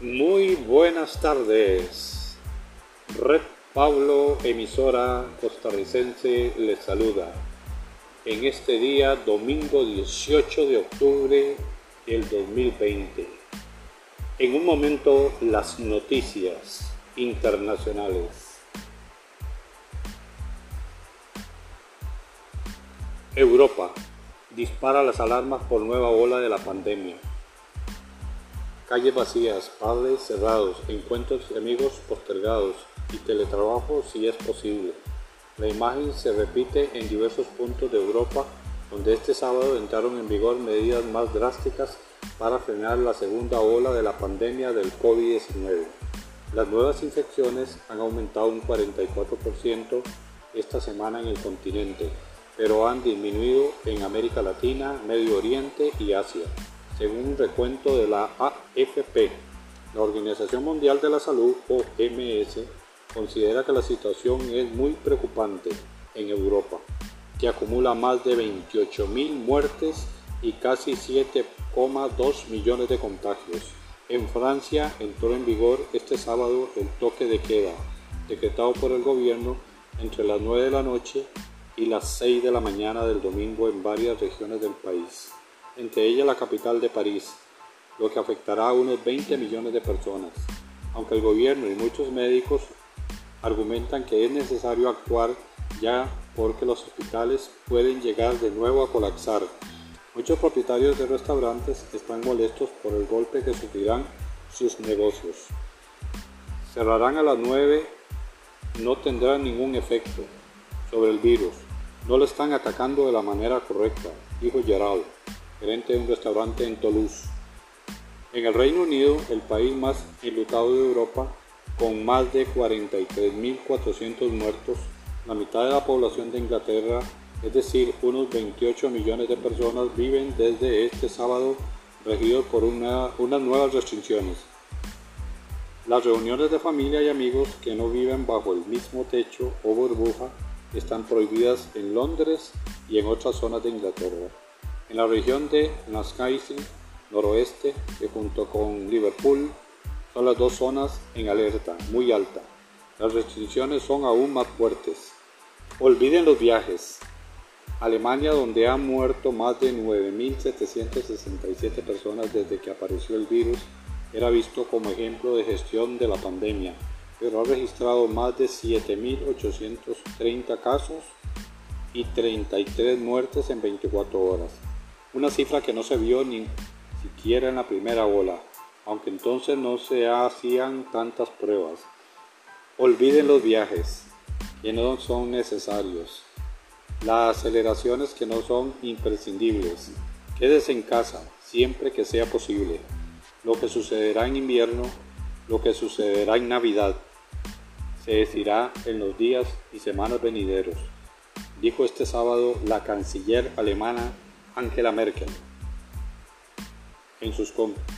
Muy buenas tardes. Red Pablo, emisora costarricense, les saluda. En este día, domingo 18 de octubre del 2020. En un momento, las noticias internacionales. Europa dispara las alarmas por nueva ola de la pandemia calles vacías, padres cerrados, encuentros y amigos postergados y teletrabajo si es posible. La imagen se repite en diversos puntos de Europa donde este sábado entraron en vigor medidas más drásticas para frenar la segunda ola de la pandemia del COVID-19. Las nuevas infecciones han aumentado un 44% esta semana en el continente, pero han disminuido en América Latina, Medio Oriente y Asia según un recuento de la AFP. La Organización Mundial de la Salud, OMS, considera que la situación es muy preocupante en Europa, que acumula más de 28.000 muertes y casi 7,2 millones de contagios. En Francia entró en vigor este sábado el toque de queda, decretado por el gobierno entre las 9 de la noche y las 6 de la mañana del domingo en varias regiones del país entre ellas la capital de París, lo que afectará a unos 20 millones de personas, aunque el gobierno y muchos médicos argumentan que es necesario actuar ya porque los hospitales pueden llegar de nuevo a colapsar. Muchos propietarios de restaurantes están molestos por el golpe que sufrirán sus negocios. Cerrarán a las 9, no tendrán ningún efecto sobre el virus. No lo están atacando de la manera correcta, dijo Gerald gerente de un restaurante en Toulouse. En el Reino Unido, el país más enlutado de Europa, con más de 43.400 muertos, la mitad de la población de Inglaterra, es decir, unos 28 millones de personas, viven desde este sábado regidos por unas nuevas restricciones. Las reuniones de familia y amigos que no viven bajo el mismo techo o burbuja están prohibidas en Londres y en otras zonas de Inglaterra. En la región de Nascaisi, noroeste, que junto con Liverpool son las dos zonas en alerta muy alta. Las restricciones son aún más fuertes. Olviden los viajes. Alemania, donde han muerto más de 9.767 personas desde que apareció el virus, era visto como ejemplo de gestión de la pandemia, pero ha registrado más de 7.830 casos y 33 muertes en 24 horas una cifra que no se vio ni siquiera en la primera ola, aunque entonces no se hacían tantas pruebas. Olviden los viajes, que no son necesarios, las aceleraciones que no son imprescindibles. Quédese en casa siempre que sea posible. Lo que sucederá en invierno, lo que sucederá en Navidad, se decirá en los días y semanas venideros, dijo este sábado la canciller alemana Angela Merkel en sus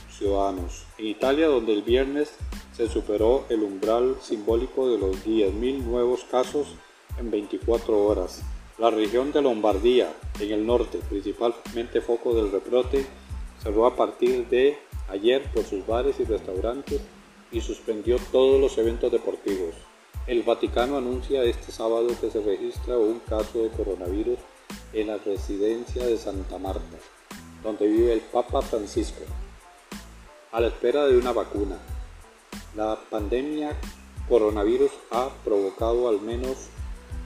ciudadanos. En Italia, donde el viernes se superó el umbral simbólico de los 10.000 nuevos casos en 24 horas. La región de Lombardía, en el norte, principalmente foco del rebrote, cerró a partir de ayer por sus bares y restaurantes y suspendió todos los eventos deportivos. El Vaticano anuncia este sábado que se registra un caso de coronavirus en la residencia de Santa Marta, donde vive el Papa Francisco, a la espera de una vacuna. La pandemia coronavirus ha provocado al menos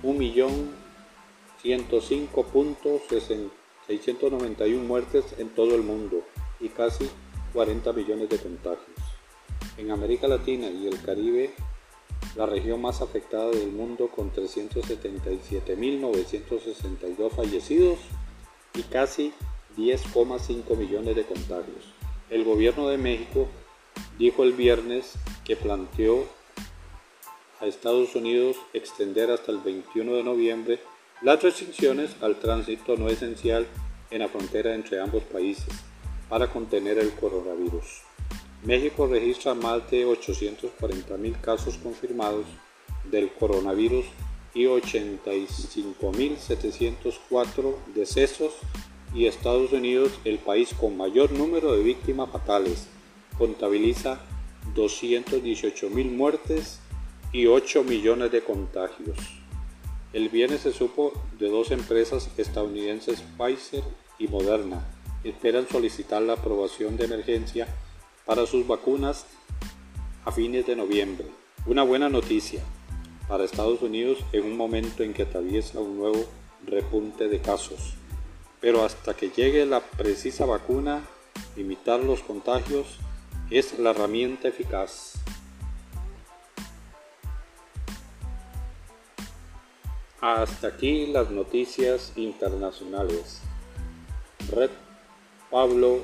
1.105.691 muertes en todo el mundo y casi 40 millones de contagios. En América Latina y el Caribe la región más afectada del mundo con 377.962 fallecidos y casi 10,5 millones de contagios. El gobierno de México dijo el viernes que planteó a Estados Unidos extender hasta el 21 de noviembre las restricciones al tránsito no esencial en la frontera entre ambos países para contener el coronavirus. México registra más de 840.000 casos confirmados del coronavirus y 85.704 decesos y Estados Unidos, el país con mayor número de víctimas fatales, contabiliza 218 mil muertes y 8 millones de contagios. El viernes se supo de dos empresas estadounidenses Pfizer y Moderna. Esperan solicitar la aprobación de emergencia para sus vacunas a fines de noviembre. Una buena noticia para Estados Unidos en un momento en que atraviesa un nuevo repunte de casos. Pero hasta que llegue la precisa vacuna, limitar los contagios es la herramienta eficaz. Hasta aquí las noticias internacionales. Red Pablo,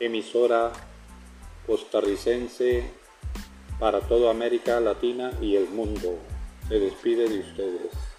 emisora costarricense para toda América Latina y el mundo. Se despide de ustedes.